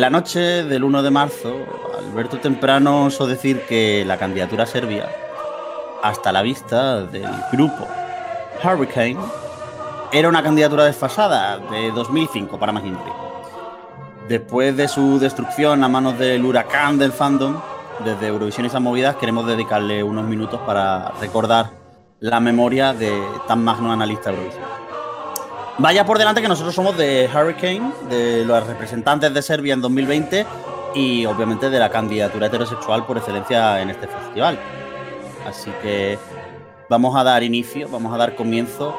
En la noche del 1 de marzo, Alberto Temprano osó decir que la candidatura serbia, hasta la vista del grupo Hurricane, era una candidatura desfasada de 2005 para McKinley. Después de su destrucción a manos del huracán del fandom, desde Eurovisión y esas movidas queremos dedicarle unos minutos para recordar la memoria de tan magno analista Eurovisión. Vaya por delante que nosotros somos de Hurricane, de los representantes de Serbia en 2020 y obviamente de la candidatura heterosexual por excelencia en este festival. Así que vamos a dar inicio, vamos a dar comienzo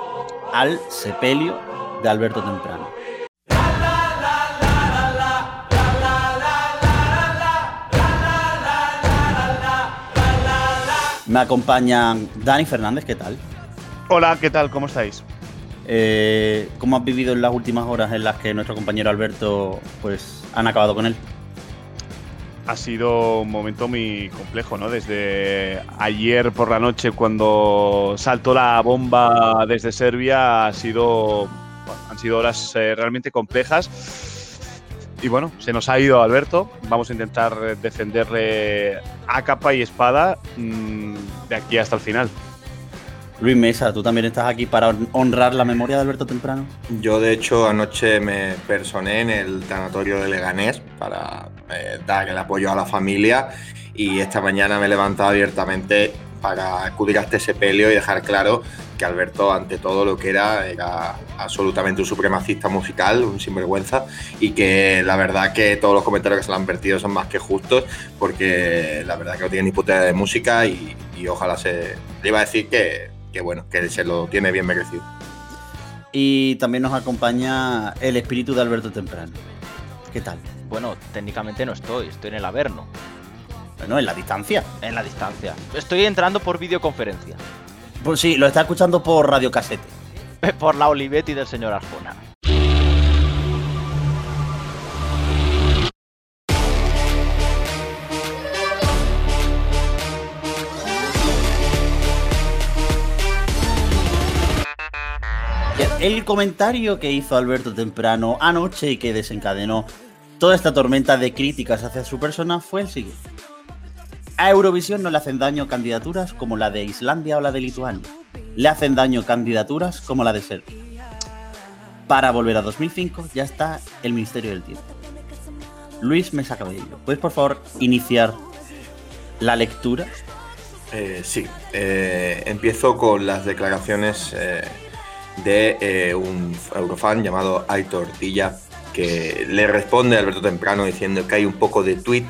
al sepelio de Alberto Temprano. Me acompañan Dani Fernández, ¿qué tal? Hola, ¿qué tal? ¿Cómo estáis? Eh, ¿Cómo has vivido en las últimas horas en las que nuestro compañero Alberto pues han acabado con él? Ha sido un momento muy complejo, ¿no? Desde ayer por la noche cuando saltó la bomba desde Serbia ha sido, han sido horas eh, realmente complejas. Y bueno, se nos ha ido Alberto. Vamos a intentar defenderle a capa y espada mmm, de aquí hasta el final. Luis Mesa, ¿tú también estás aquí para honrar la memoria de Alberto Temprano? Yo, de hecho, anoche me personé en el tanatorio de Leganés para eh, dar el apoyo a la familia y esta mañana me he levantado abiertamente para acudir a este sepelio y dejar claro que Alberto, ante todo lo que era, era absolutamente un supremacista musical, un sinvergüenza, y que la verdad que todos los comentarios que se le han vertido son más que justos, porque la verdad que no tiene ni puta idea de música y, ojalá se... Iba a decir que, que bueno, que se lo tiene bien merecido. Y también nos acompaña el espíritu de Alberto Temprano. ¿Qué tal? Bueno, técnicamente no estoy, estoy en el Averno. Bueno, en la distancia. En la distancia. Estoy entrando por videoconferencia. Pues sí, lo está escuchando por radiocasete. por la Olivetti del señor Arjona. El comentario que hizo Alberto temprano anoche y que desencadenó toda esta tormenta de críticas hacia su persona fue el siguiente. A Eurovisión no le hacen daño candidaturas como la de Islandia o la de Lituania. Le hacen daño candidaturas como la de Serbia. Para volver a 2005 ya está el Ministerio del Tiempo. Luis Mesa Cabello, ¿puedes por favor iniciar la lectura? Eh, sí, eh, empiezo con las declaraciones eh, de eh, un eurofan llamado Aitor Tortilla que le responde a Alberto Temprano diciendo que hay un poco de tweet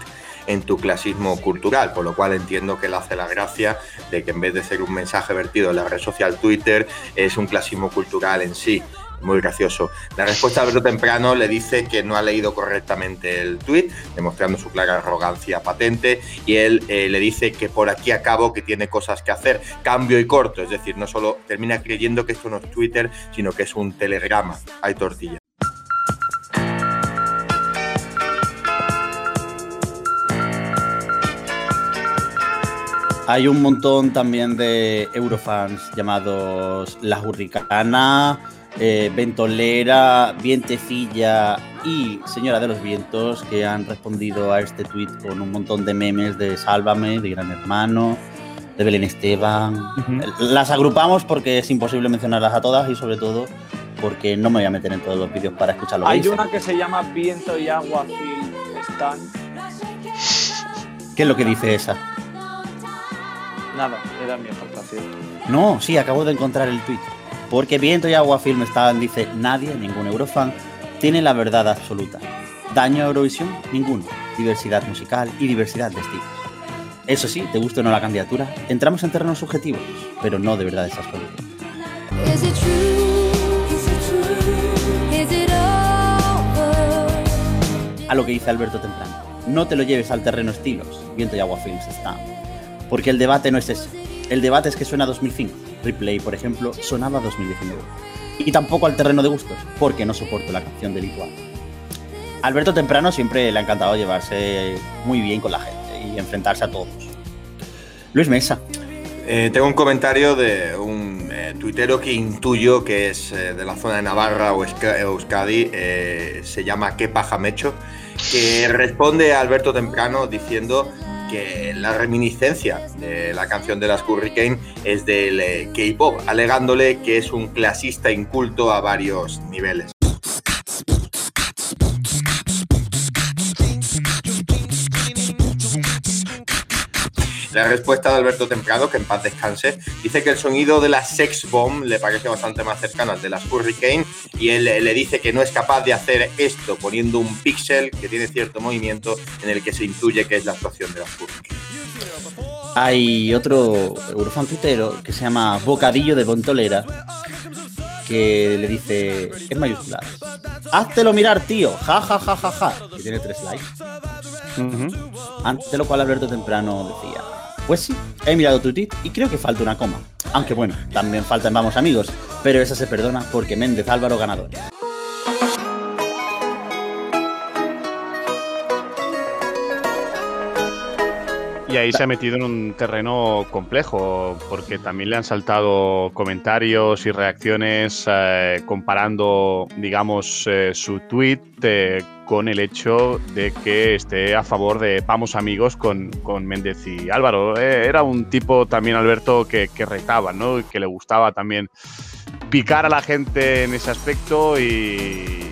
en tu clasismo cultural, por lo cual entiendo que le hace la gracia de que en vez de ser un mensaje vertido en la red social Twitter, es un clasismo cultural en sí. Muy gracioso. La respuesta de Alberto Temprano le dice que no ha leído correctamente el tweet, demostrando su clara arrogancia patente, y él eh, le dice que por aquí acabo, que tiene cosas que hacer, cambio y corto, es decir, no solo termina creyendo que esto no es Twitter, sino que es un telegrama. Hay tortilla. Hay un montón también de Eurofans llamados La Hurricana, eh, Ventolera, Vientecilla y Señora de los Vientos que han respondido a este tweet con un montón de memes de Sálvame, de Gran Hermano, de Belén Esteban. Uh -huh. Las agrupamos porque es imposible mencionarlas a todas y sobre todo porque no me voy a meter en todos los vídeos para escucharlo. Hay una que se llama Viento y Agua Film Están. ¿Qué es lo que dice esa? Nada, era mi aportación. No, sí, acabo de encontrar el tweet. Porque Viento y Agua Film Están dice nadie, ningún Eurofan, tiene la verdad absoluta. Daño a Eurovisión, ninguno. Diversidad musical y diversidad de estilos. Eso sí, te gusta o no la candidatura, entramos en terrenos subjetivos, pero no de verdades absolutas. A lo que dice Alberto Temprano, no te lo lleves al terreno estilos, Viento y Agua Films está. Porque el debate no es ese. El debate es que suena 2005. Replay, por ejemplo, sonaba 2019. Y tampoco al terreno de gustos, porque no soporto la canción de Lituania. Alberto Temprano siempre le ha encantado llevarse muy bien con la gente y enfrentarse a todos. Luis Mesa. Eh, tengo un comentario de un eh, tuitero que intuyo que es eh, de la zona de Navarra o Euska- Euskadi, eh, se llama Que Pajamecho, que responde a Alberto Temprano diciendo que la reminiscencia de la canción de las Hurricane es del eh, K-pop, alegándole que es un clasista inculto a varios niveles. La respuesta de Alberto Temprano, que en paz descanse, dice que el sonido de la Sex Bomb le parece bastante más cercano al de las Hurricane y él le dice que no es capaz de hacer esto poniendo un píxel que tiene cierto movimiento en el que se intuye que es la actuación de las Hurricane. Hay otro Eurofan tuitero que se llama Bocadillo de Pontolera que le dice en mayúsculas Háztelo mirar, tío, ja ja ja ja ja, que tiene tres likes. Ante lo cual Alberto Temprano decía, pues sí, he mirado tu tweet y creo que falta una coma. Aunque bueno, también faltan vamos amigos, pero esa se perdona porque Méndez Álvaro ganador. Y ahí se ha metido en un terreno complejo, porque también le han saltado comentarios y reacciones eh, comparando, digamos, eh, su tweet eh, con el hecho de que esté a favor de Vamos Amigos con, con Méndez y Álvaro. Era un tipo también, Alberto, que, que ¿no? Y que le gustaba también picar a la gente en ese aspecto y,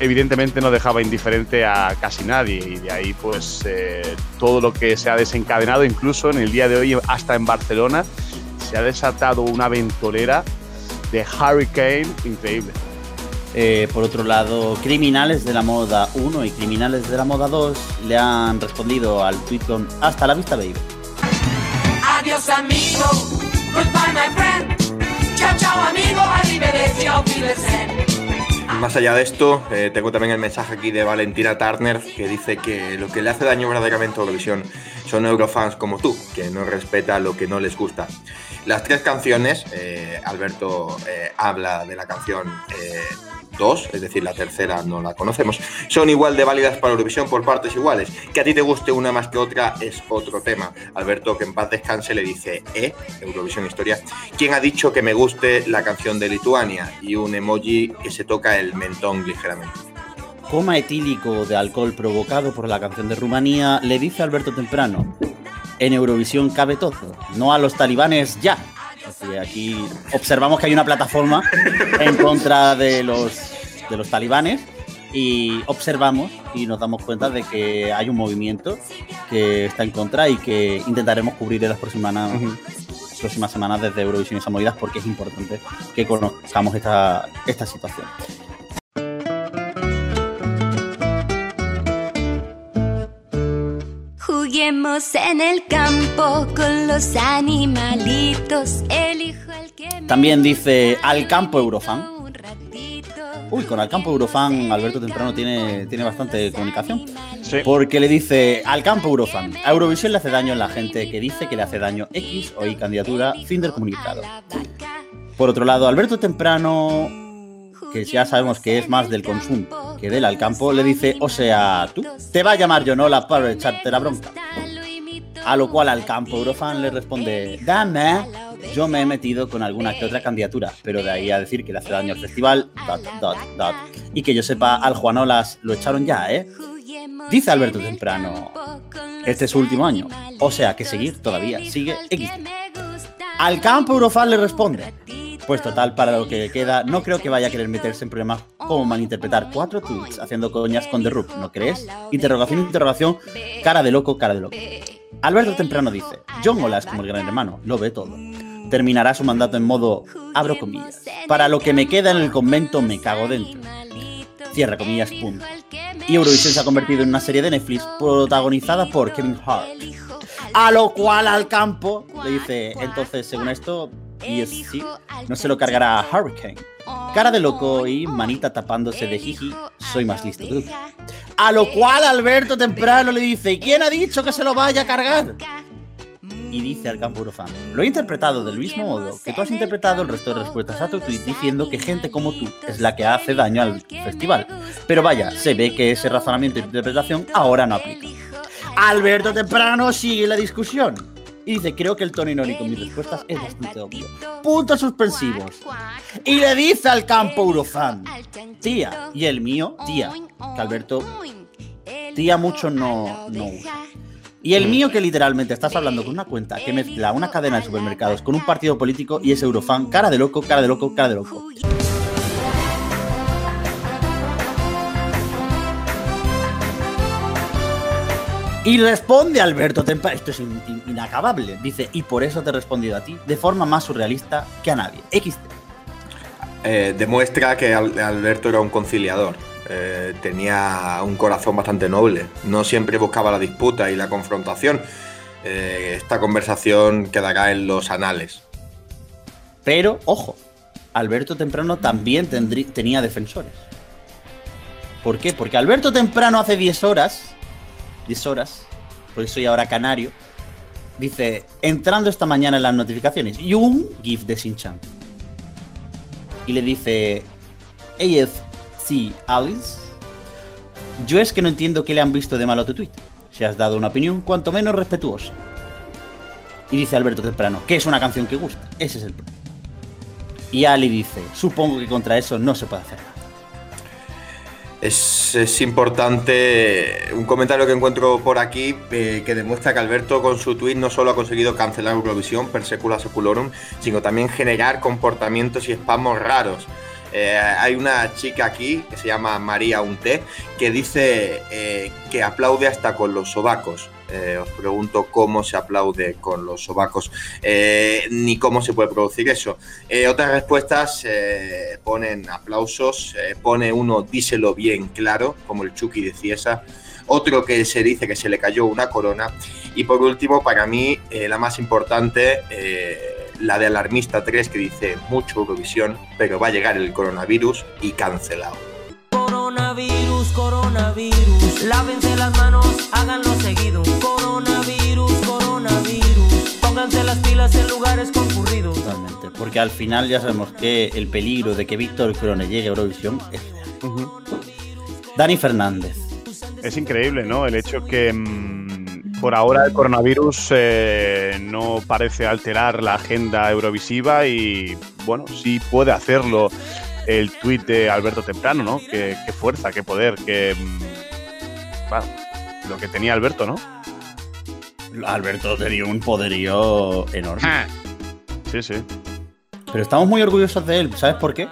evidentemente no dejaba indiferente a casi nadie y de ahí pues eh, todo lo que se ha desencadenado incluso en el día de hoy hasta en Barcelona se ha desatado una ventolera de Hurricane increíble. Eh, por otro lado, Criminales de la Moda 1 y Criminales de la Moda 2 le han respondido al tweet con Hasta la vista, baby. Adiós amigo, goodbye my friend. Chao chao amigo, arrivederci. Más allá de esto, eh, tengo también el mensaje aquí de Valentina Turner que dice que lo que le hace daño verdaderamente a Eurovisión son eurofans como tú, que no respeta lo que no les gusta. Las tres canciones, eh, Alberto eh, habla de la canción 2, es decir, la tercera no la conocemos, son igual de válidas para Eurovisión por partes iguales. Que a ti te guste una más que otra es otro tema. Alberto, que en paz descanse, le dice, ¿eh? Eurovisión Historia. ¿Quién ha dicho que me guste la canción de Lituania? Y un emoji que se toca el mentón ligeramente. Coma etílico de alcohol provocado por la canción de Rumanía le dice Alberto Temprano, en Eurovisión cabe todo, no a los talibanes ya. Decir, aquí observamos que hay una plataforma en contra de los, de los talibanes y observamos y nos damos cuenta de que hay un movimiento que está en contra y que intentaremos cubrir en las próximas, próximas semanas desde Eurovisión y esas movidas porque es importante que conozcamos esta, esta situación. Juguemos en el campo con los animalitos. Elijo que También dice al campo Eurofan. Uy, con al campo Eurofan Alberto Temprano tiene, tiene bastante comunicación. Sí. Porque le dice al campo Eurofan, a Eurovisión le hace daño en la gente que dice que le hace daño X o Y candidatura, fin del comunicado. Por otro lado, Alberto Temprano, que ya sabemos que es más del consumo que del al campo, le dice, o sea, tú, te va a llamar Yonola para echarte la bronca. A lo cual al campo Eurofan le responde, dame, yo me he metido con alguna que otra candidatura, pero de ahí a decir que le hace daño al festival, dot, dot, dot. Y que yo sepa, al Juanolas lo echaron ya, ¿eh? Dice Alberto Temprano, este es su último año, o sea que seguir todavía sigue X. Al campo Eurofan le responde, pues total, para lo que queda, no creo que vaya a querer meterse en problemas como malinterpretar cuatro tweets haciendo coñas con The Rook, ¿no crees? Interrogación, interrogación, cara de loco, cara de loco. Alberto Temprano dice, John Ola es como el gran hermano, lo ve todo. Terminará su mandato en modo, abro comillas, para lo que me queda en el convento me cago dentro. Cierra comillas, punto. Y Eurovisión se ha convertido en una serie de Netflix protagonizada por Kevin Hart. A lo cual al campo le dice, entonces según esto, y es sí, no se lo cargará a Hurricane. Cara de loco y manita tapándose de jiji, soy más listo que tú. A lo cual Alberto temprano le dice, ¿y quién ha dicho que se lo vaya a cargar? Y dice al campo Eurofan, lo he interpretado del mismo modo que tú has interpretado el resto de respuestas a tu tweet diciendo que gente como tú es la que hace daño al festival. Pero vaya, se ve que ese razonamiento e interpretación ahora no aplica. Alberto Temprano sigue la discusión Y dice, creo que el tono irónico en mis respuestas es bastante obvio. Puntos suspensivos. Y le dice al campo Eurofan, tía, y el mío, tía, que Alberto, tía mucho no, no usa. Y el mío que literalmente estás hablando con una cuenta que mezcla una cadena de supermercados con un partido político y es Eurofan, cara de loco, cara de loco, cara de loco. Y responde Alberto Tempa, esto es in- in- inacabable, dice, y por eso te he respondido a ti, de forma más surrealista que a nadie. XT. Eh, demuestra que Al- Alberto era un conciliador. Eh, tenía un corazón bastante noble. No siempre buscaba la disputa y la confrontación. Eh, esta conversación quedará en los anales. Pero, ojo, Alberto Temprano también tendrí- tenía defensores. ¿Por qué? Porque Alberto Temprano hace 10 horas, 10 horas, porque soy ahora canario, dice, entrando esta mañana en las notificaciones, y un GIF de Shin-Chan. Y le dice, AFC Alice, yo es que no entiendo qué le han visto de malo tu tweet. Si has dado una opinión cuanto menos respetuosa. Y dice Alberto Temprano, que es una canción que gusta. Ese es el problema. Y Ali dice, supongo que contra eso no se puede hacer nada. Es, importante un comentario que encuentro por aquí eh, que demuestra que Alberto con su tweet no solo ha conseguido cancelar Eurovisión per secula seculorum, sino también generar comportamientos y espasmos raros. Eh, hay una chica aquí que se llama María Unté que dice eh, que aplaude hasta con los sobacos. Eh, os pregunto cómo se aplaude con los sobacos, ni cómo se puede producir eso. Otras respuestas ponen aplausos, pone uno díselo bien claro, como el Chucky de Ciesa, otro que se dice que se le cayó una corona, y por último, para mí, la más importante, la de Alarmista 3, que dice mucho Eurovisión, pero va a llegar el coronavirus y cancelado. Coronavirus, coronavirus, lávense las manos, háganlo seguido. Coronavirus, coronavirus, pónganse las pilas en lugares concurridos. Totalmente. Porque al final ya sabemos que el peligro de que Víctor Crone llegue a Eurovisión es real. Dani Fernández. Es increíble, ¿no? El hecho que mm, por ahora el coronavirus eh, no parece alterar la agenda eurovisiva y, bueno, sí puede hacerlo el tuit de Alberto Temprano, ¿no? Qué, qué fuerza, qué poder, qué... mm, bueno, lo que tenía Alberto, ¿no? Alberto tenía un poderío enorme. Sí, sí. Pero estamos muy orgullosos de él. ¿Sabes por qué?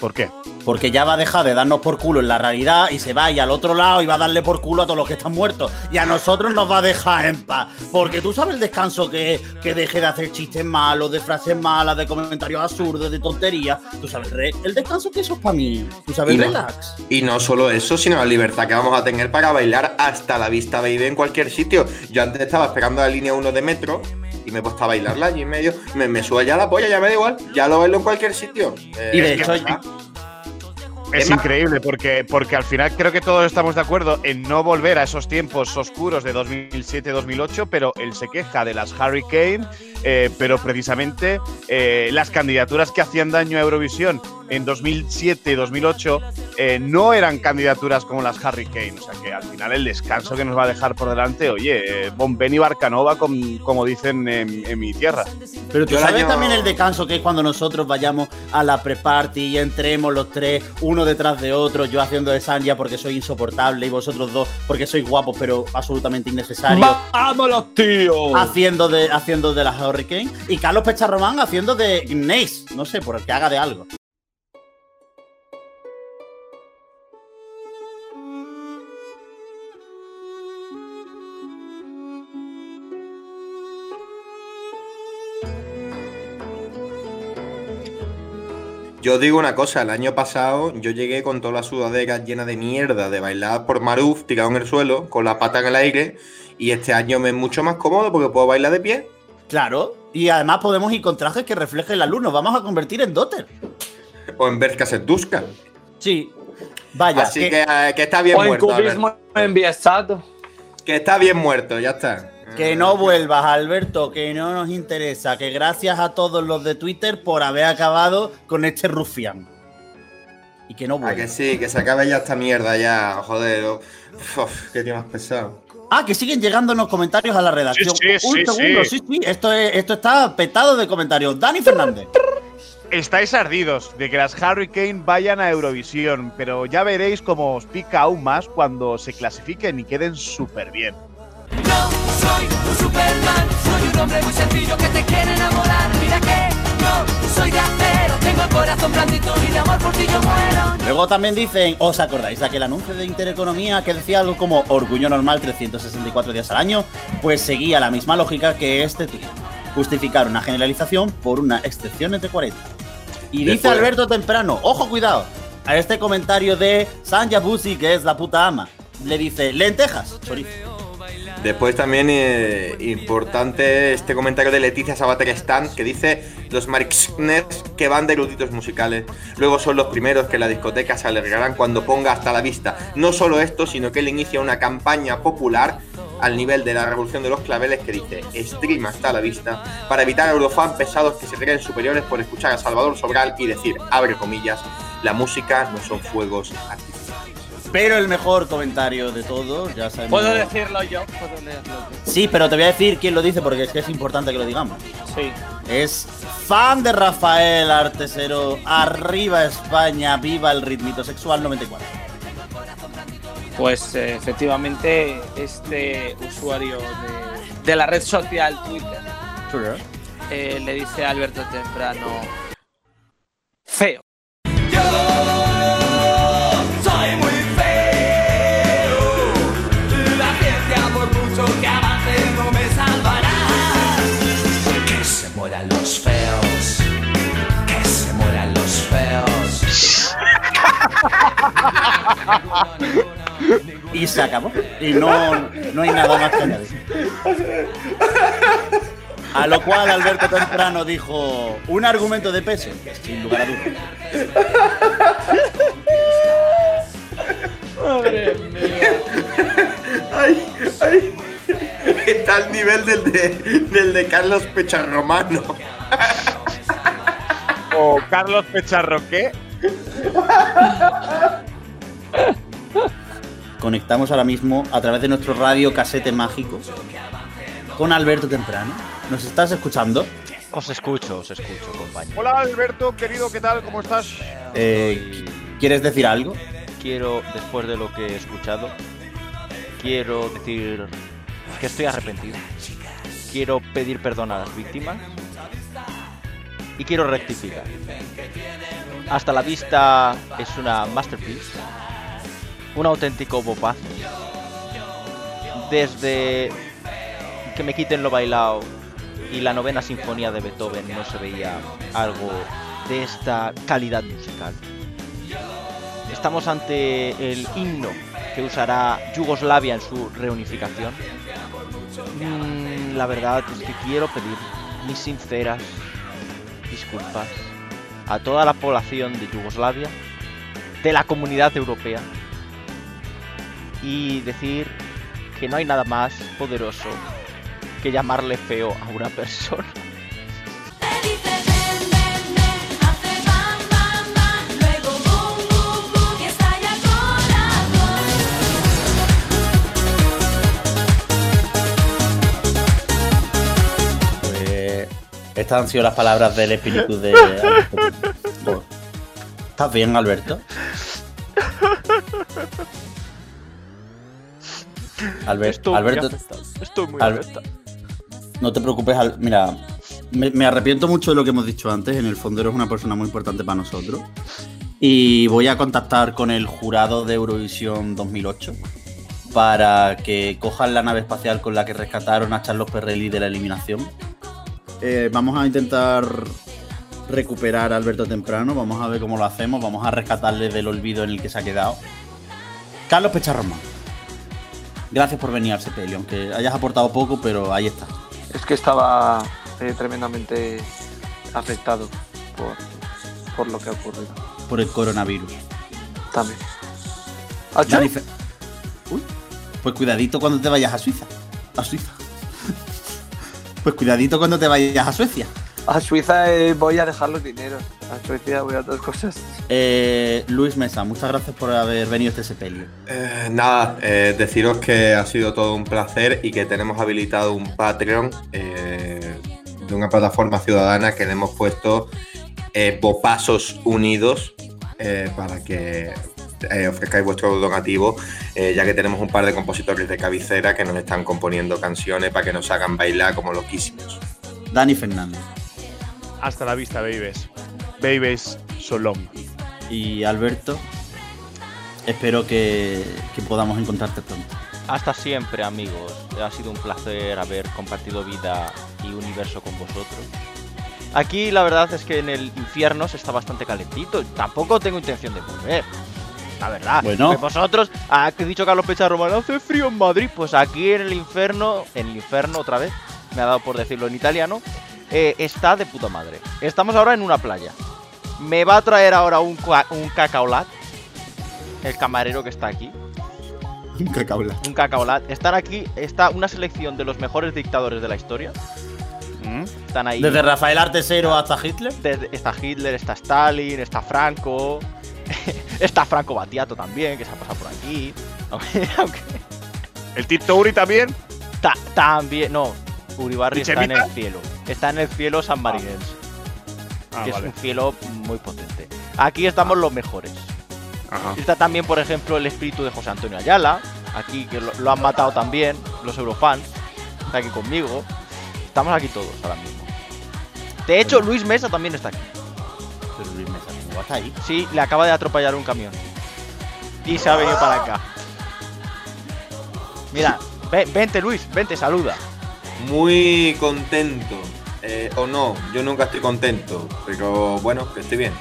¿Por qué? Porque ya va a dejar de darnos por culo en la realidad y se va ir al otro lado y va a darle por culo a todos los que están muertos. Y a nosotros nos va a dejar en paz. Porque tú sabes el descanso que, que deje de hacer chistes malos, de frases malas, de comentarios absurdos, de tonterías. Tú sabes re- el descanso que eso es para mí. Tú sabes Y no, relax. y no solo eso, sino la libertad que vamos a tener para bailar hasta la vista baby en cualquier sitio. Yo antes estaba esperando la línea 1 de metro y me he puesto a bailarla allí en medio. Me, me sube ya la polla, ya me da igual. Ya lo bailo en cualquier sitio. Eh, Y de es que hecho. Es increíble porque, porque al final creo que todos estamos de acuerdo en no volver a esos tiempos oscuros de 2007-2008, pero él se queja de las Hurricane, eh, pero precisamente eh, las candidaturas que hacían daño a Eurovisión en 2007-2008 eh, no eran candidaturas como las Hurricane. O sea que al final el descanso que nos va a dejar por delante, oye, eh, Bombeni Barcanova, com- como dicen en, en mi tierra. Pero tú sabes año- también el descanso que es cuando nosotros vayamos a la pre-party y entremos los tres, uno detrás de otro, yo haciendo de Sanja porque soy insoportable y vosotros dos porque sois guapos pero absolutamente innecesarios. ¡Vámonos, tío! Haciendo de, haciendo de las Hurricane y Carlos Pecharromán haciendo de Nace, no sé, por el que haga de algo. Yo os digo una cosa, el año pasado yo llegué con toda la sudadera llena de mierda de bailar por Maruf, tirado en el suelo, con la pata en el aire, y este año me es mucho más cómodo porque puedo bailar de pie. Claro, y además podemos ir con trajes que reflejen la luz, nos vamos a convertir en Dotter. O en Berka Setuska. Sí. Vaya, Así que, que, eh, que está bien o en muerto. cubismo Alberto. enviesado. Que está bien muerto, ya está. Que no vuelvas, Alberto, que no nos interesa. Que gracias a todos los de Twitter por haber acabado con este rufián. Y que no A que vuelvas. sí, que se acabe ya esta mierda ya, joder. Uf, qué tío más pesado. Ah, que siguen llegando en los comentarios a la redacción. Sí, sí, Un sí, segundo, sí. sí, sí. Esto, es- esto está petado de comentarios. Dani Fernández. Estáis ardidos de que las Hurricane vayan a Eurovisión, pero ya veréis cómo os pica aún más cuando se clasifiquen y queden súper bien. No soy un Superman, soy un hombre muy sencillo que te quiere enamorar. Mira que no soy de acero, tengo el corazón blandito y de amor por ti yo muero. Luego también dicen, ¿os acordáis de aquel anuncio de Intereconomía que decía algo como orgullo normal 364 días al año? Pues seguía la misma lógica que este tío. Justificar una generalización por una excepción entre 40. Y dice Después- Alberto Temprano, ojo cuidado, a este comentario de Sanja Busi, que es la puta ama. Le dice, lentejas, chorizo. Después también eh, importante este comentario de Leticia Sabater Stan que dice los marxners que van de eruditos musicales luego son los primeros que la discoteca se alegrarán cuando ponga hasta la vista. No solo esto, sino que él inicia una campaña popular al nivel de la revolución de los claveles que dice stream hasta la vista para evitar a eurofan pesados que se creen superiores por escuchar a Salvador Sobral y decir, abre comillas, la música no son fuegos artificiales. Pero el mejor comentario de todos, ya sabemos. ¿Puedo decirlo yo? ¿Puedo leerlo yo? Sí, pero te voy a decir quién lo dice porque es que es importante que lo digamos. Sí. Es fan de Rafael Artesero. Arriba España, viva el ritmito sexual 94. Pues eh, efectivamente este usuario de, de la red social Twitter eh, le dice a Alberto Temprano Y se acabó. Y no, no hay nada más que añadir. A lo cual Alberto Temprano dijo un argumento de peso, sin lugar a dudas. Ay, ay. Está al nivel del de, del de Carlos Pecharromano. O Carlos Pecharro, ¿qué? Conectamos ahora mismo a través de nuestro radio casete mágico con Alberto Temprano. ¿Nos estás escuchando? Os escucho, os escucho, compañero. Hola Alberto, querido, ¿qué tal? ¿Cómo estás? Eh, ¿Quieres decir algo? Quiero, después de lo que he escuchado, quiero decir que estoy arrepentido. Quiero pedir perdón a las víctimas. Y quiero rectificar. Hasta la vista es una masterpiece. Un auténtico bopazo. Desde que me quiten lo bailado y la novena sinfonía de Beethoven no se veía algo de esta calidad musical. Estamos ante el himno que usará Yugoslavia en su reunificación. Mm, la verdad es que quiero pedir mis sinceras disculpas a toda la población de Yugoslavia, de la comunidad europea, y decir que no hay nada más poderoso que llamarle feo a una persona. Pues estas han sido las palabras del espíritu de Alberto. ¿Estás bien, Alberto? Albert- Estoy Alberto, Estoy muy Al- afectado. no te preocupes. Al- Mira, me, me arrepiento mucho de lo que hemos dicho antes. En el fondo eres una persona muy importante para nosotros. Y voy a contactar con el jurado de Eurovisión 2008 para que cojan la nave espacial con la que rescataron a Carlos Perrelli de la eliminación. Eh, vamos a intentar recuperar a Alberto Temprano. Vamos a ver cómo lo hacemos. Vamos a rescatarle del olvido en el que se ha quedado. Carlos Pecharroma. Gracias por venir al sepelio, aunque hayas aportado poco, pero ahí está. Es que estaba eh, tremendamente afectado por, por lo que ha ocurrido. Por el coronavirus. También. ¿Ah, Dani Fe- Uy, pues cuidadito cuando te vayas a Suiza. A Suiza. pues cuidadito cuando te vayas a Suecia. A Suiza eh, voy a dejar los dineros. A Suecia voy a otras cosas. Eh, Luis Mesa, muchas gracias por haber venido a este sepelio. Eh, nada, eh, deciros que ha sido todo un placer y que tenemos habilitado un Patreon eh, de una plataforma ciudadana que le hemos puesto eh, Bopasos Unidos eh, para que eh, ofrezcáis vuestro donativo, eh, ya que tenemos un par de compositores de cabecera que nos están componiendo canciones para que nos hagan bailar como loquísimos. Dani Fernández Hasta la vista, babies. Babies, so long. y Alberto. Espero que, que podamos encontrarte pronto. Hasta siempre, amigos. Ha sido un placer haber compartido vida y universo con vosotros. Aquí la verdad es que en el infierno se está bastante calentito. Tampoco tengo intención de volver. La verdad. Bueno. Que vosotros, ah, que he dicho Carlos Pecha Romano, hace frío en Madrid. Pues aquí en el infierno, en el infierno otra vez, me ha dado por decirlo en italiano, eh, está de puta madre. Estamos ahora en una playa. Me va a traer ahora un, cacaolat. El camarero que está aquí Un cacaola. un cacaolat. Están aquí, está una selección de los mejores dictadores de la historia. ¿Mm? Están ahí. Desde Rafael Artesero hasta Hitler. Desde- está Hitler, está Stalin, está Franco. está Franco Battiato también, que se ha pasado por aquí. Aunque, ¿El Tito Uri también? ta- también, no. Uribarri ¿Y está en el cielo. Está en el cielo sanmarinense, Ah, que vale. es un cielo muy potente. Aquí estamos los mejores. Ajá. Está también, por ejemplo, el espíritu de José Antonio Ayala. Aquí que lo, lo han matado también los eurofans. Está aquí conmigo. Estamos aquí todos ahora mismo. De hecho, Luis Mesa también está aquí. Pero Luis Mesa, ¿cómo va hasta ahí? Sí, le acaba de atropellar un camión. Y se ha venido para acá. Mira, ven- vente Luis, vente, saluda. Muy contento. Eh, o no, yo nunca estoy contento, pero bueno, que estoy bien.